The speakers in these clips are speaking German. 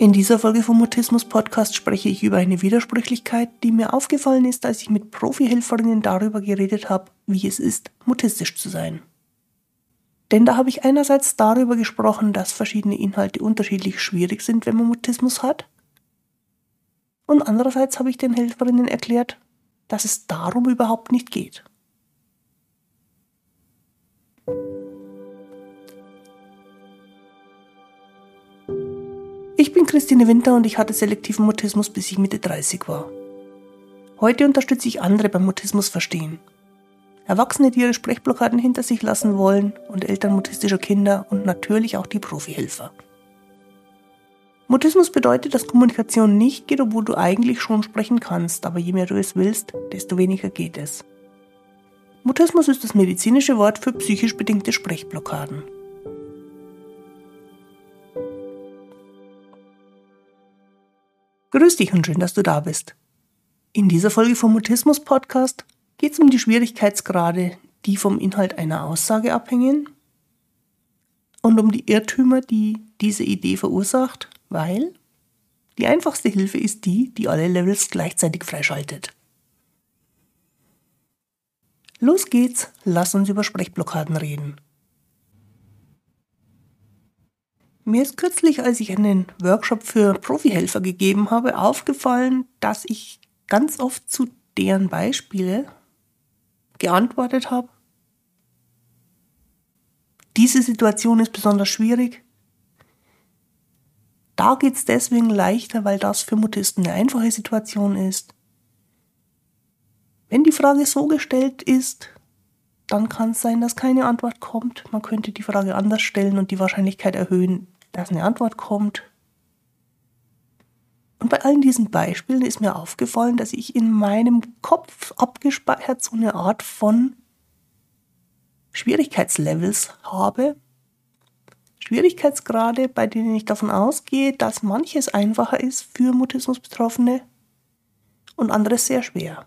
In dieser Folge vom Mutismus Podcast spreche ich über eine Widersprüchlichkeit, die mir aufgefallen ist, als ich mit Profihelferinnen darüber geredet habe, wie es ist, mutistisch zu sein. Denn da habe ich einerseits darüber gesprochen, dass verschiedene Inhalte unterschiedlich schwierig sind, wenn man Mutismus hat. Und andererseits habe ich den Helferinnen erklärt, dass es darum überhaupt nicht geht. Ich bin Christine Winter und ich hatte selektiven Mutismus, bis ich Mitte 30 war. Heute unterstütze ich andere beim Mutismus verstehen. Erwachsene, die ihre Sprechblockaden hinter sich lassen wollen und Eltern mutistischer Kinder und natürlich auch die Profihelfer. Mutismus bedeutet, dass Kommunikation nicht geht, obwohl du eigentlich schon sprechen kannst, aber je mehr du es willst, desto weniger geht es. Mutismus ist das medizinische Wort für psychisch bedingte Sprechblockaden. Grüß dich und schön, dass du da bist. In dieser Folge vom Mutismus Podcast geht es um die Schwierigkeitsgrade, die vom Inhalt einer Aussage abhängen und um die Irrtümer, die diese Idee verursacht, weil die einfachste Hilfe ist die, die alle Levels gleichzeitig freischaltet. Los geht's, lass uns über Sprechblockaden reden. Mir ist kürzlich, als ich einen Workshop für Profihelfer gegeben habe, aufgefallen, dass ich ganz oft zu deren Beispiele geantwortet habe. Diese Situation ist besonders schwierig. Da geht es deswegen leichter, weil das für Mutisten eine einfache Situation ist. Wenn die Frage so gestellt ist, dann kann es sein, dass keine Antwort kommt. Man könnte die Frage anders stellen und die Wahrscheinlichkeit erhöhen, dass eine Antwort kommt. Und bei allen diesen Beispielen ist mir aufgefallen, dass ich in meinem Kopf abgespeichert so eine Art von Schwierigkeitslevels habe. Schwierigkeitsgrade, bei denen ich davon ausgehe, dass manches einfacher ist für Mutismusbetroffene und anderes sehr schwer.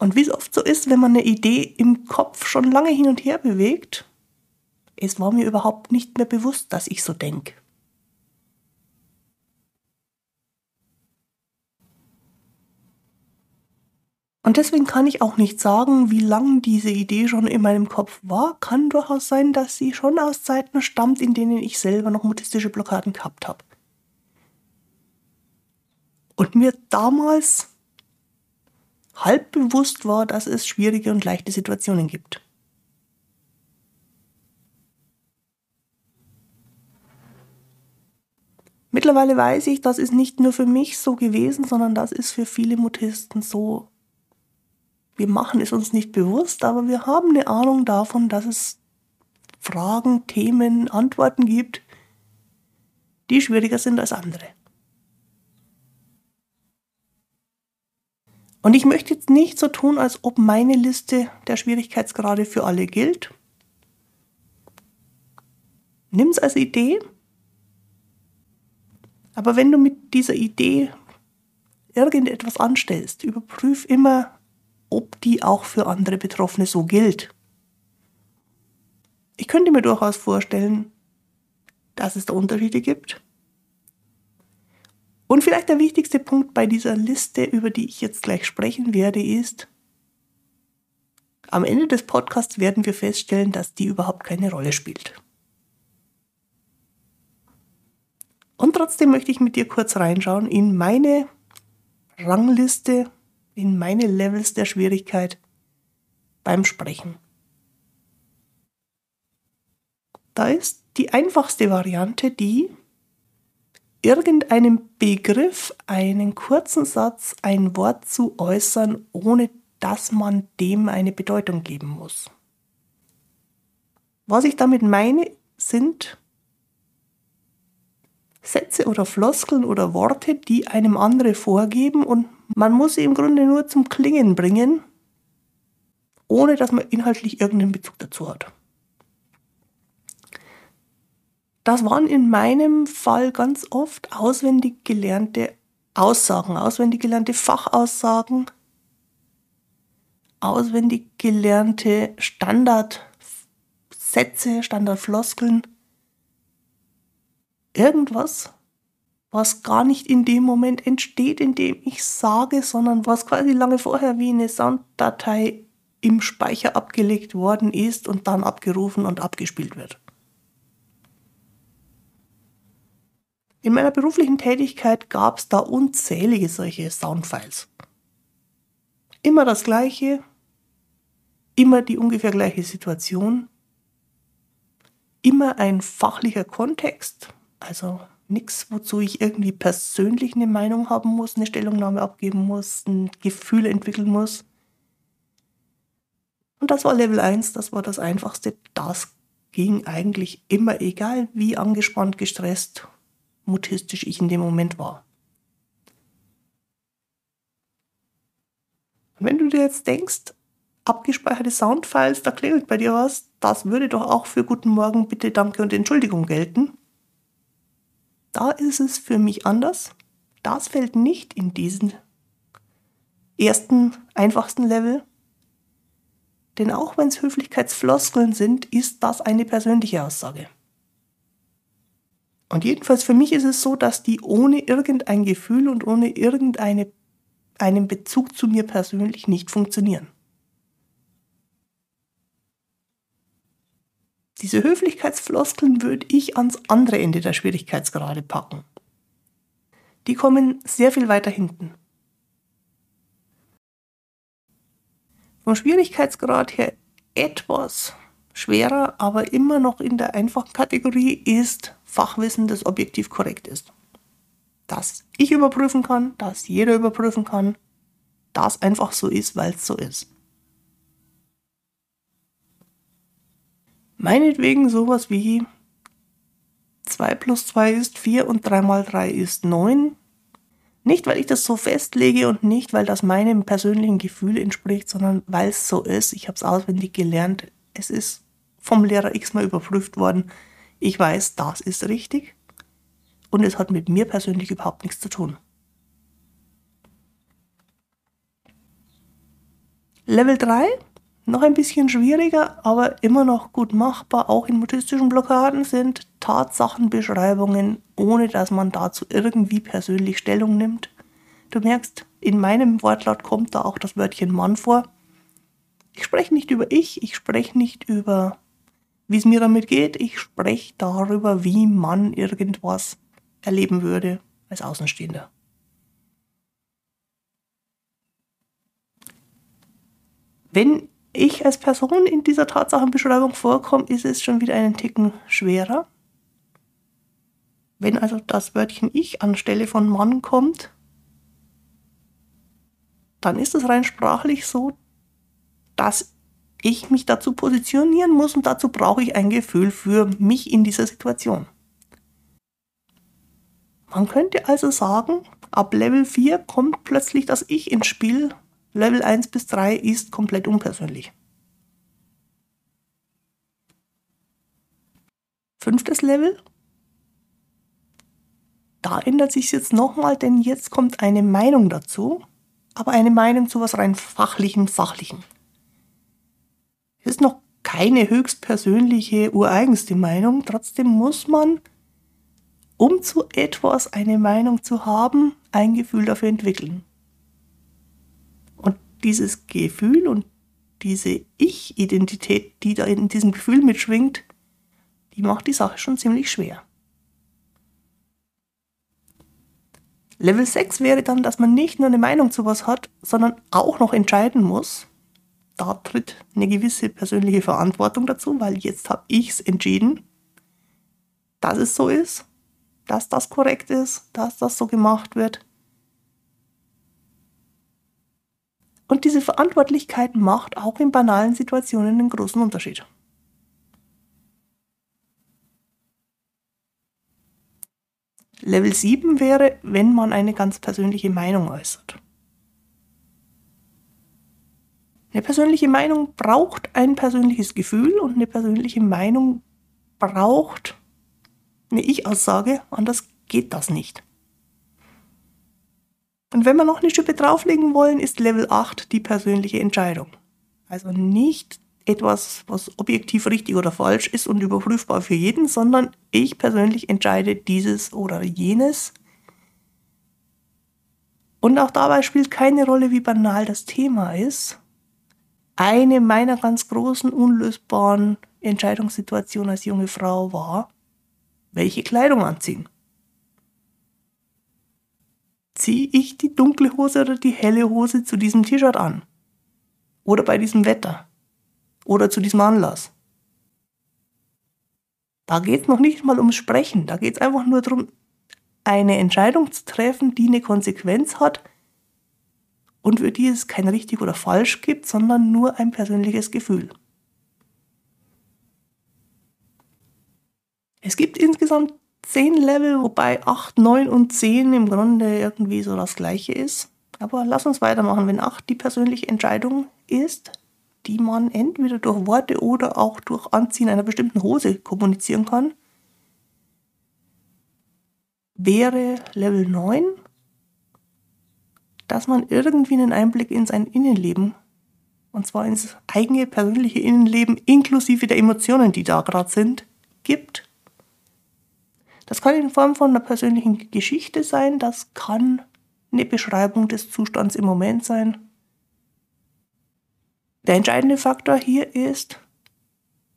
Und wie es oft so ist, wenn man eine Idee im Kopf schon lange hin und her bewegt, es war mir überhaupt nicht mehr bewusst, dass ich so denke. Und deswegen kann ich auch nicht sagen, wie lang diese Idee schon in meinem Kopf war. Kann durchaus sein, dass sie schon aus Zeiten stammt, in denen ich selber noch mutistische Blockaden gehabt habe. Und mir damals halb bewusst war, dass es schwierige und leichte Situationen gibt. Mittlerweile weiß ich, das ist nicht nur für mich so gewesen, sondern das ist für viele Mutisten so. Wir machen es uns nicht bewusst, aber wir haben eine Ahnung davon, dass es Fragen, Themen, Antworten gibt, die schwieriger sind als andere. Und ich möchte jetzt nicht so tun, als ob meine Liste der Schwierigkeitsgrade für alle gilt. Nimm es als Idee. Aber wenn du mit dieser Idee irgendetwas anstellst, überprüf immer, ob die auch für andere Betroffene so gilt. Ich könnte mir durchaus vorstellen, dass es da Unterschiede gibt. Und vielleicht der wichtigste Punkt bei dieser Liste, über die ich jetzt gleich sprechen werde, ist, am Ende des Podcasts werden wir feststellen, dass die überhaupt keine Rolle spielt. Und trotzdem möchte ich mit dir kurz reinschauen in meine Rangliste, in meine Levels der Schwierigkeit beim Sprechen. Da ist die einfachste Variante die, irgendeinem Begriff, einen kurzen Satz, ein Wort zu äußern, ohne dass man dem eine Bedeutung geben muss. Was ich damit meine, sind Sätze oder Floskeln oder Worte, die einem andere vorgeben und man muss sie im Grunde nur zum Klingen bringen, ohne dass man inhaltlich irgendeinen Bezug dazu hat. Das waren in meinem Fall ganz oft auswendig gelernte Aussagen, auswendig gelernte Fachaussagen, auswendig gelernte Standardsätze, Standardfloskeln. Irgendwas, was gar nicht in dem Moment entsteht, in dem ich sage, sondern was quasi lange vorher wie eine Sounddatei im Speicher abgelegt worden ist und dann abgerufen und abgespielt wird. In meiner beruflichen Tätigkeit gab es da unzählige solche Soundfiles. Immer das gleiche, immer die ungefähr gleiche Situation, immer ein fachlicher Kontext, also nichts, wozu ich irgendwie persönlich eine Meinung haben muss, eine Stellungnahme abgeben muss, ein Gefühl entwickeln muss. Und das war Level 1, das war das Einfachste. Das ging eigentlich immer, egal wie angespannt, gestresst, mutistisch ich in dem Moment war. Und wenn du dir jetzt denkst, abgespeicherte Soundfiles, da klingelt bei dir was, das würde doch auch für Guten Morgen, Bitte, Danke und Entschuldigung gelten. Da ist es für mich anders. Das fällt nicht in diesen ersten, einfachsten Level. Denn auch wenn es Höflichkeitsfloskeln sind, ist das eine persönliche Aussage. Und jedenfalls für mich ist es so, dass die ohne irgendein Gefühl und ohne irgendeinen Bezug zu mir persönlich nicht funktionieren. Diese Höflichkeitsfloskeln würde ich ans andere Ende der Schwierigkeitsgrade packen. Die kommen sehr viel weiter hinten. Vom Schwierigkeitsgrad her etwas schwerer, aber immer noch in der einfachen Kategorie ist Fachwissen, das objektiv korrekt ist. Das ich überprüfen kann, das jeder überprüfen kann, das einfach so ist, weil es so ist. Meinetwegen sowas wie 2 plus 2 ist 4 und 3 mal 3 ist 9. Nicht, weil ich das so festlege und nicht, weil das meinem persönlichen Gefühl entspricht, sondern weil es so ist. Ich habe es auswendig gelernt. Es ist vom Lehrer x-mal überprüft worden. Ich weiß, das ist richtig. Und es hat mit mir persönlich überhaupt nichts zu tun. Level 3 noch ein bisschen schwieriger, aber immer noch gut machbar, auch in mutistischen Blockaden, sind Tatsachenbeschreibungen, ohne dass man dazu irgendwie persönlich Stellung nimmt. Du merkst, in meinem Wortlaut kommt da auch das Wörtchen Mann vor. Ich spreche nicht über ich, ich spreche nicht über, wie es mir damit geht, ich spreche darüber, wie man irgendwas erleben würde als Außenstehender. Wenn ich als Person in dieser Tatsachenbeschreibung vorkomme, ist es schon wieder einen Ticken schwerer. Wenn also das Wörtchen ich anstelle von Mann kommt, dann ist es rein sprachlich so, dass ich mich dazu positionieren muss und dazu brauche ich ein Gefühl für mich in dieser Situation. Man könnte also sagen, ab Level 4 kommt plötzlich das Ich ins Spiel Level 1 bis 3 ist komplett unpersönlich. Fünftes Level. Da ändert sich jetzt nochmal, denn jetzt kommt eine Meinung dazu, aber eine Meinung zu was rein fachlichem, sachlichem. Es ist noch keine höchstpersönliche, ureigenste Meinung, trotzdem muss man, um zu etwas eine Meinung zu haben, ein Gefühl dafür entwickeln dieses Gefühl und diese Ich-Identität, die da in diesem Gefühl mitschwingt, die macht die Sache schon ziemlich schwer. Level 6 wäre dann, dass man nicht nur eine Meinung zu was hat, sondern auch noch entscheiden muss. Da tritt eine gewisse persönliche Verantwortung dazu, weil jetzt habe ich es entschieden, dass es so ist, dass das korrekt ist, dass das so gemacht wird. Und diese Verantwortlichkeit macht auch in banalen Situationen einen großen Unterschied. Level 7 wäre, wenn man eine ganz persönliche Meinung äußert. Eine persönliche Meinung braucht ein persönliches Gefühl und eine persönliche Meinung braucht eine Ich-Aussage, anders geht das nicht. Und wenn wir noch eine Schippe drauflegen wollen, ist Level 8 die persönliche Entscheidung. Also nicht etwas, was objektiv richtig oder falsch ist und überprüfbar für jeden, sondern ich persönlich entscheide dieses oder jenes. Und auch dabei spielt keine Rolle, wie banal das Thema ist. Eine meiner ganz großen, unlösbaren Entscheidungssituationen als junge Frau war, welche Kleidung anziehen. Ziehe ich die dunkle Hose oder die helle Hose zu diesem T-Shirt an? Oder bei diesem Wetter? Oder zu diesem Anlass? Da geht es noch nicht mal ums Sprechen, da geht es einfach nur darum, eine Entscheidung zu treffen, die eine Konsequenz hat und für die es kein richtig oder falsch gibt, sondern nur ein persönliches Gefühl. Es gibt insgesamt zehn Level, wobei 8, 9 und 10 im Grunde irgendwie so das gleiche ist. Aber lass uns weitermachen. Wenn 8 die persönliche Entscheidung ist, die man entweder durch Worte oder auch durch Anziehen einer bestimmten Hose kommunizieren kann, wäre Level 9, dass man irgendwie einen Einblick in sein Innenleben, und zwar ins eigene persönliche Innenleben inklusive der Emotionen, die da gerade sind, gibt das kann in Form von einer persönlichen Geschichte sein, das kann eine Beschreibung des Zustands im Moment sein. Der entscheidende Faktor hier ist,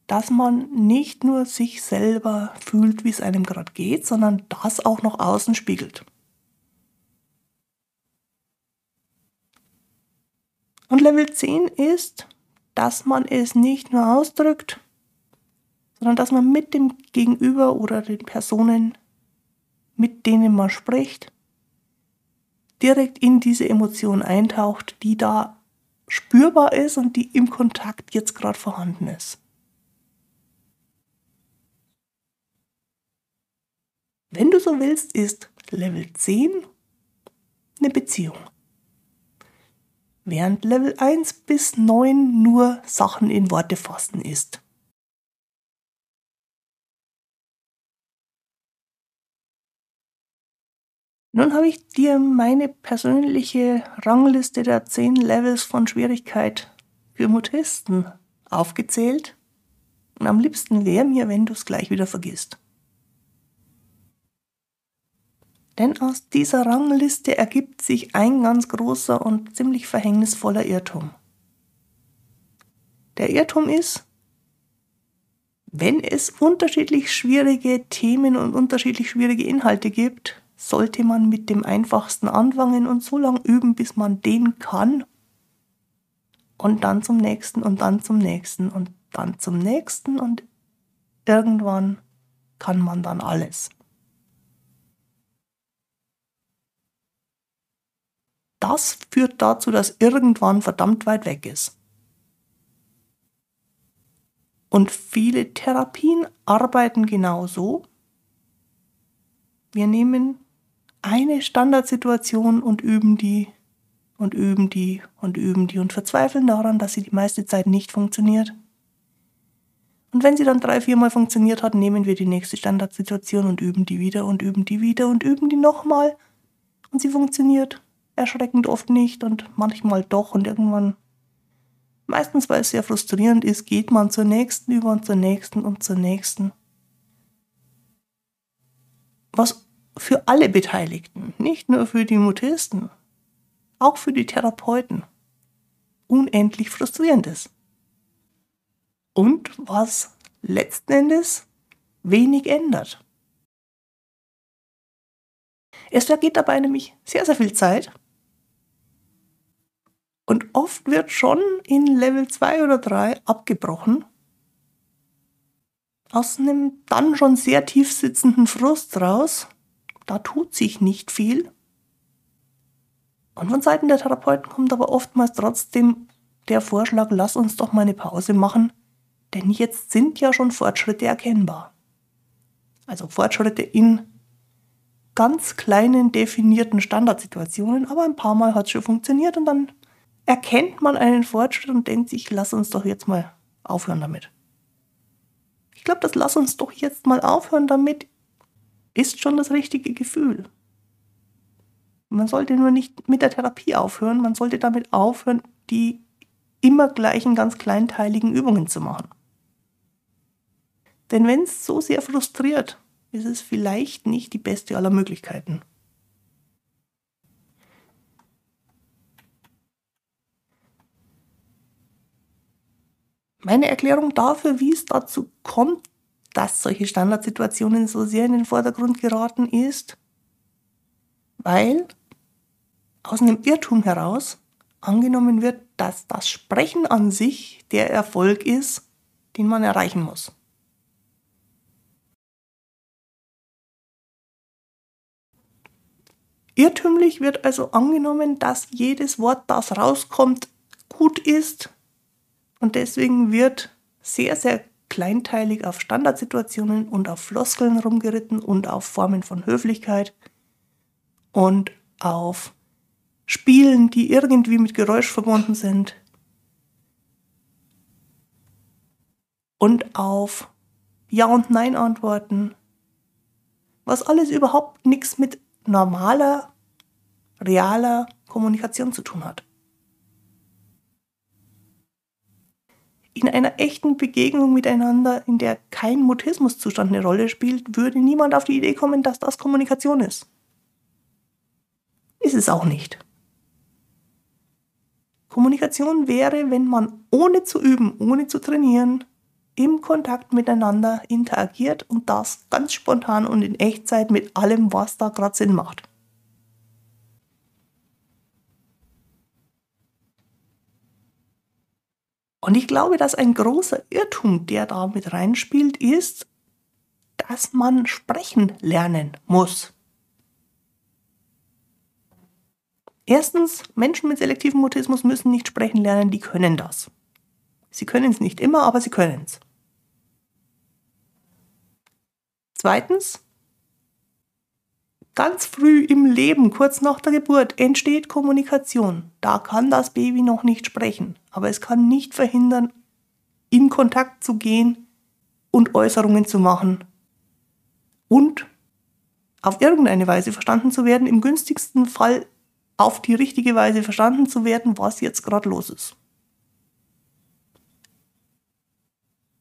dass man nicht nur sich selber fühlt, wie es einem gerade geht, sondern das auch nach außen spiegelt. Und Level 10 ist, dass man es nicht nur ausdrückt, sondern dass man mit dem Gegenüber oder den Personen, mit denen man spricht, direkt in diese Emotion eintaucht, die da spürbar ist und die im Kontakt jetzt gerade vorhanden ist. Wenn du so willst, ist Level 10 eine Beziehung. Während Level 1 bis 9 nur Sachen in Worte fassen ist. Nun habe ich dir meine persönliche Rangliste der 10 Levels von Schwierigkeit für Mutisten aufgezählt. Und am liebsten wäre mir, wenn du es gleich wieder vergisst. Denn aus dieser Rangliste ergibt sich ein ganz großer und ziemlich verhängnisvoller Irrtum. Der Irrtum ist, wenn es unterschiedlich schwierige Themen und unterschiedlich schwierige Inhalte gibt, sollte man mit dem einfachsten anfangen und so lange üben, bis man den kann. Und dann zum nächsten und dann zum nächsten und dann zum nächsten und irgendwann kann man dann alles. Das führt dazu, dass irgendwann verdammt weit weg ist. Und viele Therapien arbeiten genauso. Wir nehmen eine Standardsituation und üben die und üben die und üben die und verzweifeln daran, dass sie die meiste Zeit nicht funktioniert. Und wenn sie dann drei, viermal funktioniert hat, nehmen wir die nächste Standardsituation und üben die wieder und üben die wieder und üben die nochmal. Und sie funktioniert erschreckend oft nicht und manchmal doch und irgendwann, meistens weil es sehr frustrierend ist, geht man zur nächsten über und zur nächsten und zur nächsten. Was für alle Beteiligten, nicht nur für die Mutisten, auch für die Therapeuten, unendlich frustrierend ist. Und was letzten Endes wenig ändert. Es vergeht dabei nämlich sehr, sehr viel Zeit. Und oft wird schon in Level 2 oder 3 abgebrochen. Aus einem dann schon sehr tief sitzenden Frust raus, da tut sich nicht viel. Und von Seiten der Therapeuten kommt aber oftmals trotzdem der Vorschlag, lass uns doch mal eine Pause machen, denn jetzt sind ja schon Fortschritte erkennbar. Also Fortschritte in ganz kleinen definierten Standardsituationen, aber ein paar Mal hat es schon funktioniert und dann erkennt man einen Fortschritt und denkt sich, lass uns doch jetzt mal aufhören damit. Ich glaube, das lass uns doch jetzt mal aufhören damit ist schon das richtige Gefühl. Man sollte nur nicht mit der Therapie aufhören, man sollte damit aufhören, die immer gleichen ganz kleinteiligen Übungen zu machen. Denn wenn es so sehr frustriert, ist es vielleicht nicht die beste aller Möglichkeiten. Meine Erklärung dafür, wie es dazu kommt, dass solche Standardsituationen so sehr in den Vordergrund geraten, ist, weil aus einem Irrtum heraus angenommen wird, dass das Sprechen an sich der Erfolg ist, den man erreichen muss. Irrtümlich wird also angenommen, dass jedes Wort, das rauskommt, gut ist und deswegen wird sehr, sehr kleinteilig auf Standardsituationen und auf Floskeln rumgeritten und auf Formen von Höflichkeit und auf Spielen, die irgendwie mit Geräusch verbunden sind. Und auf Ja und Nein Antworten. Was alles überhaupt nichts mit normaler, realer Kommunikation zu tun hat. In einer echten Begegnung miteinander, in der kein Mutismuszustand eine Rolle spielt, würde niemand auf die Idee kommen, dass das Kommunikation ist. Ist es auch nicht. Kommunikation wäre, wenn man ohne zu üben, ohne zu trainieren, im Kontakt miteinander interagiert und das ganz spontan und in Echtzeit mit allem, was da gerade Sinn macht. Und ich glaube, dass ein großer Irrtum, der da mit reinspielt, ist, dass man sprechen lernen muss. Erstens, Menschen mit selektivem Mutismus müssen nicht sprechen lernen, die können das. Sie können es nicht immer, aber sie können es. Zweitens, ganz früh im Leben, kurz nach der Geburt, entsteht Kommunikation. Da kann das Baby noch nicht sprechen, aber es kann nicht verhindern, in Kontakt zu gehen und Äußerungen zu machen und auf irgendeine Weise verstanden zu werden, im günstigsten Fall auf die richtige Weise verstanden zu werden, was jetzt gerade los ist.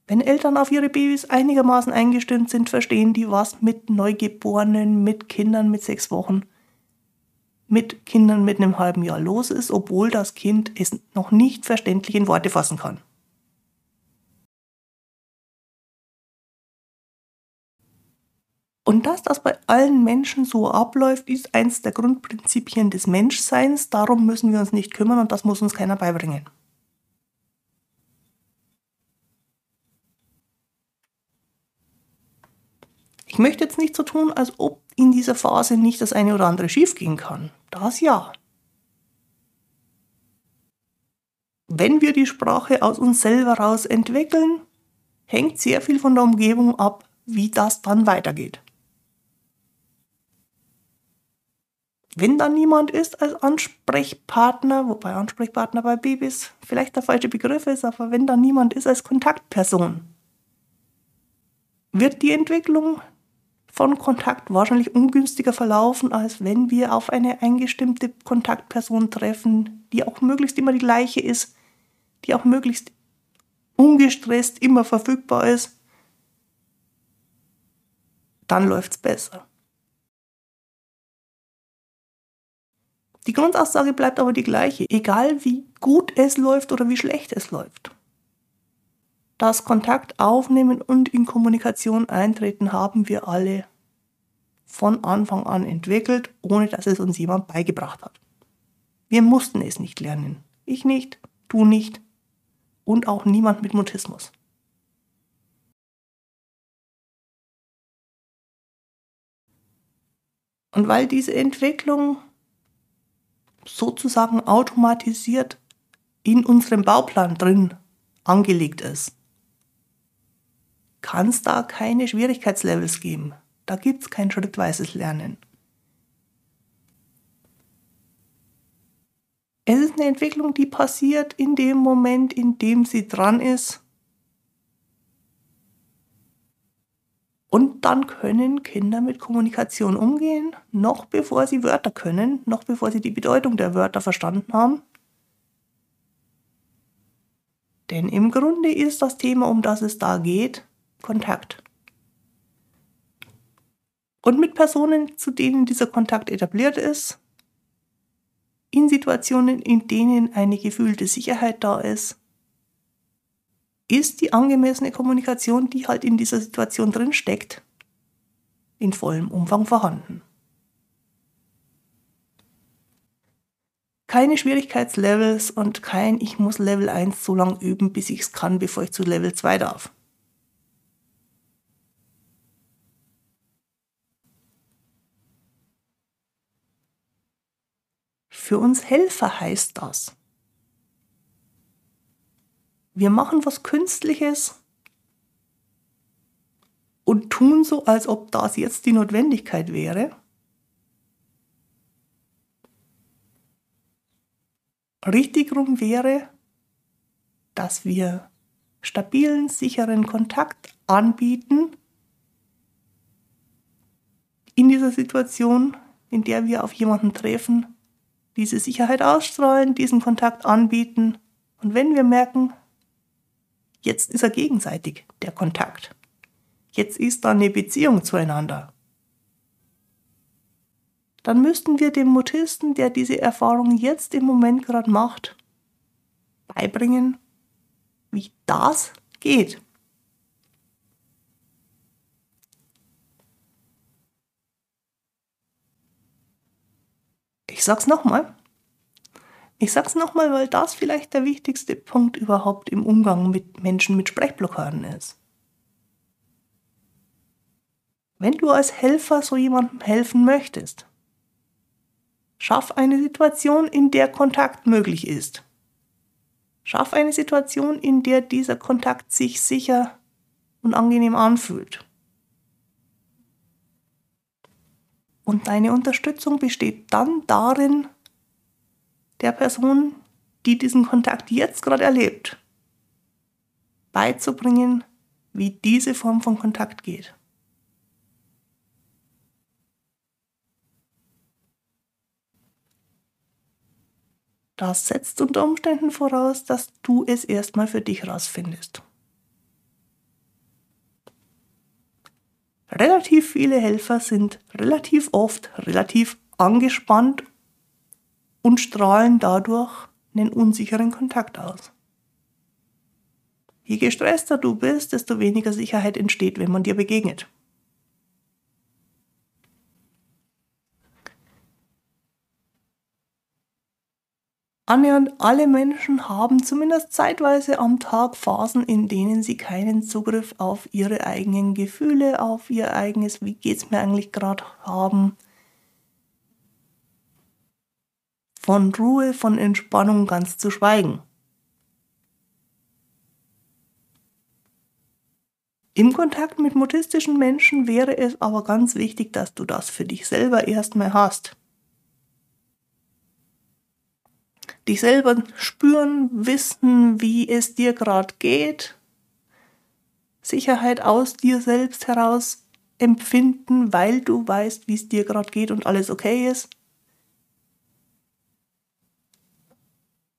Wenn Eltern auf ihre Babys einigermaßen eingestimmt sind, verstehen die, was mit Neugeborenen, mit Kindern mit sechs Wochen, mit Kindern mit einem halben Jahr los ist, obwohl das Kind es noch nicht verständlich in Worte fassen kann. Und dass das bei allen Menschen so abläuft, ist eins der Grundprinzipien des Menschseins. Darum müssen wir uns nicht kümmern und das muss uns keiner beibringen. Ich möchte jetzt nicht so tun, als ob in dieser Phase nicht das eine oder andere schiefgehen kann. Das ja. Wenn wir die Sprache aus uns selber raus entwickeln, hängt sehr viel von der Umgebung ab, wie das dann weitergeht. Wenn da niemand ist als Ansprechpartner, wobei Ansprechpartner bei Babys vielleicht der falsche Begriff ist, aber wenn da niemand ist als Kontaktperson, wird die Entwicklung von Kontakt wahrscheinlich ungünstiger verlaufen, als wenn wir auf eine eingestimmte Kontaktperson treffen, die auch möglichst immer die gleiche ist, die auch möglichst ungestresst immer verfügbar ist. Dann läuft es besser. Die Grundaussage bleibt aber die gleiche, egal wie gut es läuft oder wie schlecht es läuft. Das Kontakt aufnehmen und in Kommunikation eintreten haben wir alle von Anfang an entwickelt, ohne dass es uns jemand beigebracht hat. Wir mussten es nicht lernen. Ich nicht, du nicht und auch niemand mit Mutismus. Und weil diese Entwicklung sozusagen automatisiert in unserem Bauplan drin angelegt ist, kann es da keine Schwierigkeitslevels geben. Da gibt es kein schrittweises Lernen. Es ist eine Entwicklung, die passiert in dem Moment, in dem sie dran ist. Und dann können Kinder mit Kommunikation umgehen, noch bevor sie Wörter können, noch bevor sie die Bedeutung der Wörter verstanden haben. Denn im Grunde ist das Thema, um das es da geht, Kontakt. Und mit Personen, zu denen dieser Kontakt etabliert ist, in Situationen, in denen eine gefühlte Sicherheit da ist, ist die angemessene Kommunikation, die halt in dieser Situation drin steckt, in vollem Umfang vorhanden. Keine Schwierigkeitslevels und kein Ich muss Level 1 so lange üben, bis ich es kann, bevor ich zu Level 2 darf. Für uns Helfer heißt das. Wir machen was Künstliches und tun so, als ob das jetzt die Notwendigkeit wäre. Richtig rum wäre, dass wir stabilen, sicheren Kontakt anbieten in dieser Situation, in der wir auf jemanden treffen, diese Sicherheit ausstrahlen, diesen Kontakt anbieten. Und wenn wir merken, jetzt ist er gegenseitig, der Kontakt. Jetzt ist da eine Beziehung zueinander. Dann müssten wir dem Mutisten, der diese Erfahrung jetzt im Moment gerade macht, beibringen, wie das geht. Ich sag's nochmal. Ich sag's nochmal, weil das vielleicht der wichtigste Punkt überhaupt im Umgang mit Menschen mit Sprechblockaden ist. Wenn du als Helfer so jemandem helfen möchtest, schaff eine Situation, in der Kontakt möglich ist. Schaff eine Situation, in der dieser Kontakt sich sicher und angenehm anfühlt. Und deine Unterstützung besteht dann darin, der Person, die diesen Kontakt jetzt gerade erlebt, beizubringen, wie diese Form von Kontakt geht. Das setzt unter Umständen voraus, dass du es erstmal für dich rausfindest. Relativ viele Helfer sind relativ oft relativ angespannt und strahlen dadurch einen unsicheren Kontakt aus. Je gestresster du bist, desto weniger Sicherheit entsteht, wenn man dir begegnet. Annähernd alle Menschen haben zumindest zeitweise am Tag Phasen, in denen sie keinen Zugriff auf ihre eigenen Gefühle, auf ihr eigenes, wie geht's mir eigentlich gerade haben. Von Ruhe, von Entspannung ganz zu schweigen. Im Kontakt mit mutistischen Menschen wäre es aber ganz wichtig, dass du das für dich selber erstmal hast. Dich selber spüren, wissen, wie es dir gerade geht, Sicherheit aus dir selbst heraus empfinden, weil du weißt, wie es dir gerade geht und alles okay ist.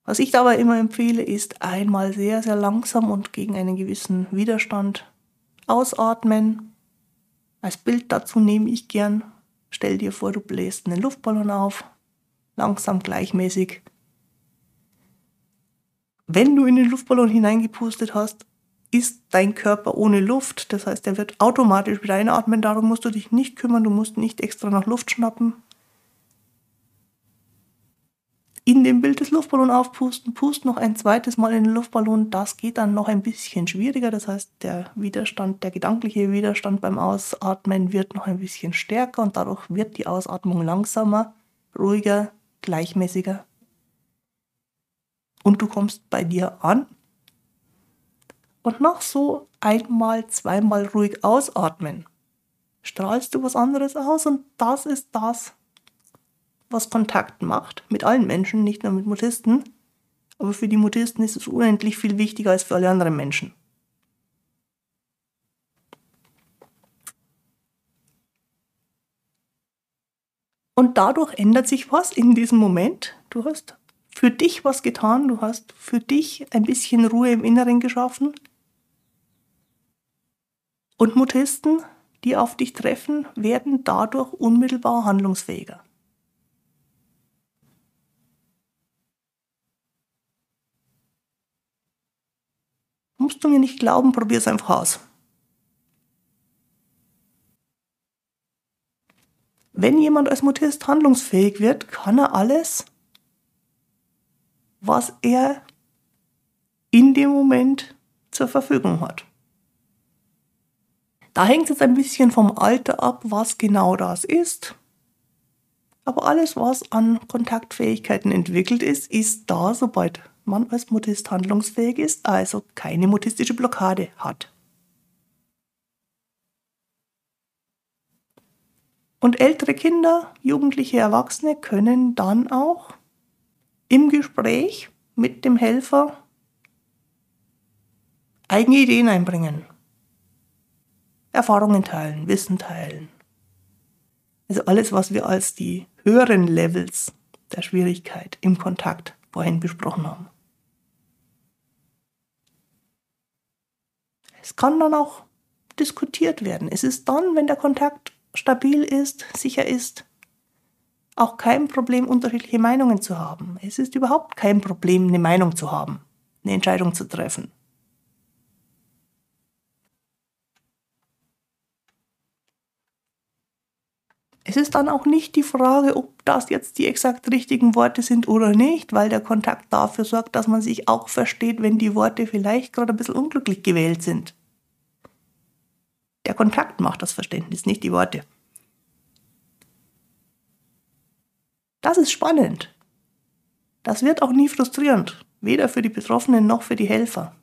Was ich dabei immer empfehle, ist einmal sehr, sehr langsam und gegen einen gewissen Widerstand ausatmen. Als Bild dazu nehme ich gern, stell dir vor, du bläst einen Luftballon auf, langsam gleichmäßig wenn du in den Luftballon hineingepustet hast, ist dein Körper ohne Luft. Das heißt, er wird automatisch wieder einatmen. Darum musst du dich nicht kümmern. Du musst nicht extra nach Luft schnappen. In dem Bild des Luftballons aufpusten, pust noch ein zweites Mal in den Luftballon. Das geht dann noch ein bisschen schwieriger. Das heißt, der Widerstand, der gedankliche Widerstand beim Ausatmen wird noch ein bisschen stärker und dadurch wird die Ausatmung langsamer, ruhiger, gleichmäßiger und du kommst bei dir an und nach so einmal, zweimal ruhig ausatmen, strahlst du was anderes aus und das ist das, was Kontakt macht mit allen Menschen, nicht nur mit Mutisten. Aber für die Mutisten ist es unendlich viel wichtiger als für alle anderen Menschen. Und dadurch ändert sich was in diesem Moment. Du hast für dich was getan, du hast für dich ein bisschen Ruhe im Inneren geschaffen. Und Mutisten, die auf dich treffen, werden dadurch unmittelbar handlungsfähiger. Musst du mir nicht glauben, probier es einfach aus. Wenn jemand als Mutist handlungsfähig wird, kann er alles, was er in dem Moment zur Verfügung hat. Da hängt es jetzt ein bisschen vom Alter ab, was genau das ist. Aber alles, was an Kontaktfähigkeiten entwickelt ist, ist da, sobald man als Mutist handlungsfähig ist, also keine mutistische Blockade hat. Und ältere Kinder, jugendliche Erwachsene können dann auch im Gespräch mit dem Helfer eigene Ideen einbringen, Erfahrungen teilen, Wissen teilen. Also alles, was wir als die höheren Levels der Schwierigkeit im Kontakt vorhin besprochen haben. Es kann dann auch diskutiert werden. Es ist dann, wenn der Kontakt stabil ist, sicher ist, auch kein Problem, unterschiedliche Meinungen zu haben. Es ist überhaupt kein Problem, eine Meinung zu haben, eine Entscheidung zu treffen. Es ist dann auch nicht die Frage, ob das jetzt die exakt richtigen Worte sind oder nicht, weil der Kontakt dafür sorgt, dass man sich auch versteht, wenn die Worte vielleicht gerade ein bisschen unglücklich gewählt sind. Der Kontakt macht das Verständnis, nicht die Worte. Das ist spannend. Das wird auch nie frustrierend, weder für die Betroffenen noch für die Helfer.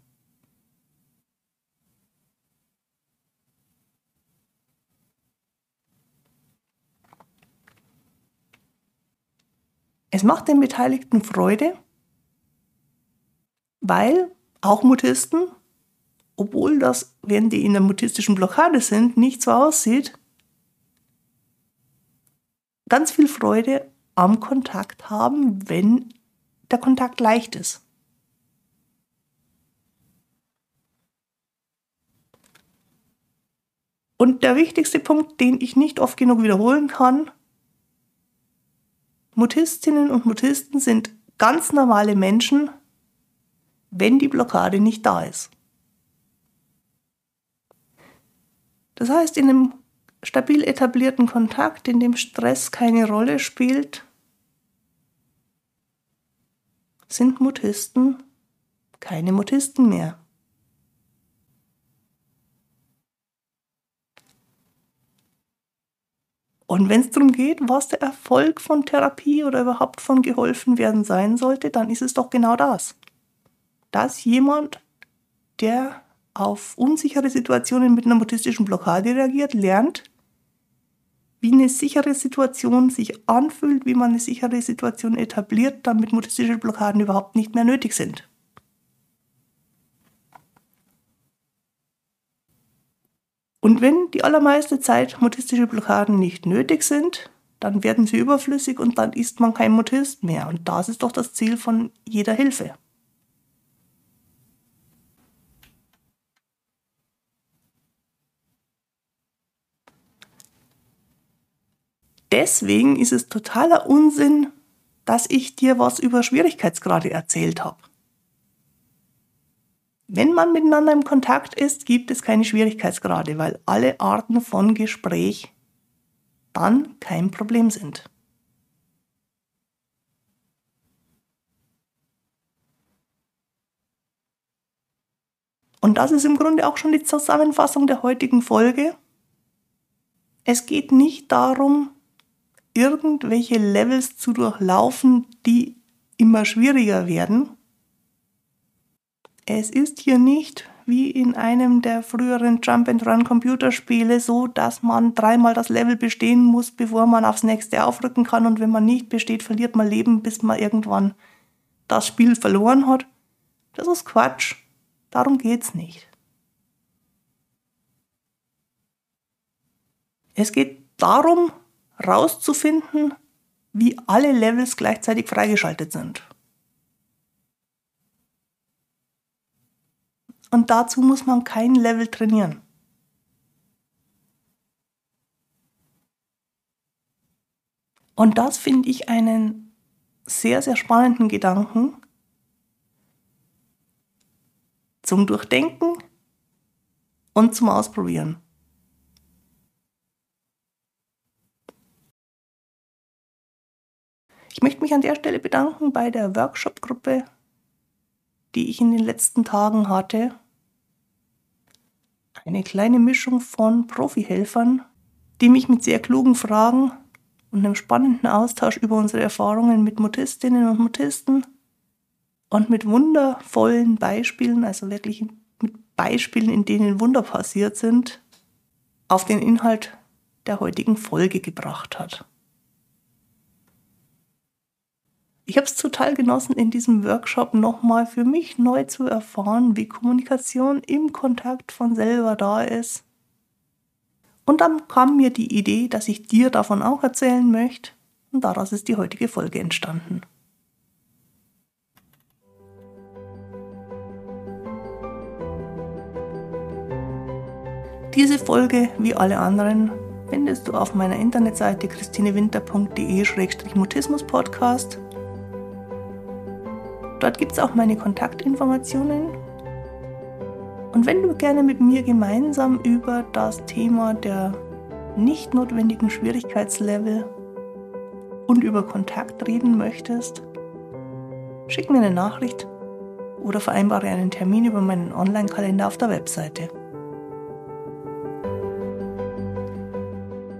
Es macht den Beteiligten Freude, weil auch Mutisten, obwohl das, wenn die in der mutistischen Blockade sind, nicht so aussieht, ganz viel Freude am Kontakt haben, wenn der Kontakt leicht ist. Und der wichtigste Punkt, den ich nicht oft genug wiederholen kann, Mutistinnen und Mutisten sind ganz normale Menschen, wenn die Blockade nicht da ist. Das heißt, in einem stabil etablierten Kontakt, in dem Stress keine Rolle spielt, sind Mutisten keine Mutisten mehr. Und wenn es darum geht, was der Erfolg von Therapie oder überhaupt von geholfen werden sein sollte, dann ist es doch genau das. Dass jemand, der auf unsichere Situationen mit einer mutistischen Blockade reagiert, lernt, wie eine sichere Situation sich anfühlt, wie man eine sichere Situation etabliert, damit mutistische Blockaden überhaupt nicht mehr nötig sind. Und wenn die allermeiste Zeit mutistische Blockaden nicht nötig sind, dann werden sie überflüssig und dann ist man kein Mutist mehr. Und das ist doch das Ziel von jeder Hilfe. Deswegen ist es totaler Unsinn, dass ich dir was über Schwierigkeitsgrade erzählt habe. Wenn man miteinander im Kontakt ist, gibt es keine Schwierigkeitsgrade, weil alle Arten von Gespräch dann kein Problem sind. Und das ist im Grunde auch schon die Zusammenfassung der heutigen Folge. Es geht nicht darum, irgendwelche Levels zu durchlaufen, die immer schwieriger werden, es ist hier nicht wie in einem der früheren Jump-and-Run-Computerspiele so, dass man dreimal das Level bestehen muss, bevor man aufs nächste aufrücken kann und wenn man nicht besteht, verliert man Leben, bis man irgendwann das Spiel verloren hat. Das ist Quatsch. Darum geht's nicht. Es geht darum, rauszufinden, wie alle Levels gleichzeitig freigeschaltet sind. Und dazu muss man kein Level trainieren. Und das finde ich einen sehr, sehr spannenden Gedanken zum Durchdenken und zum Ausprobieren. Ich möchte mich an der Stelle bedanken bei der Workshop-Gruppe, die ich in den letzten Tagen hatte. Eine kleine Mischung von Profi-Helfern, die mich mit sehr klugen Fragen und einem spannenden Austausch über unsere Erfahrungen mit Mutistinnen und Mutisten und mit wundervollen Beispielen, also wirklich mit Beispielen, in denen Wunder passiert sind, auf den Inhalt der heutigen Folge gebracht hat. Ich habe es total genossen, in diesem Workshop nochmal für mich neu zu erfahren, wie Kommunikation im Kontakt von selber da ist. Und dann kam mir die Idee, dass ich dir davon auch erzählen möchte. Und daraus ist die heutige Folge entstanden. Diese Folge, wie alle anderen, findest du auf meiner Internetseite christinewinter.de-mutismus-podcast Dort gibt es auch meine Kontaktinformationen. Und wenn du gerne mit mir gemeinsam über das Thema der nicht notwendigen Schwierigkeitslevel und über Kontakt reden möchtest, schick mir eine Nachricht oder vereinbare einen Termin über meinen Online-Kalender auf der Webseite.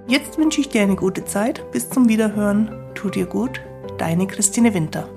Jetzt wünsche ich dir eine gute Zeit. Bis zum Wiederhören. Tu dir gut. Deine Christine Winter.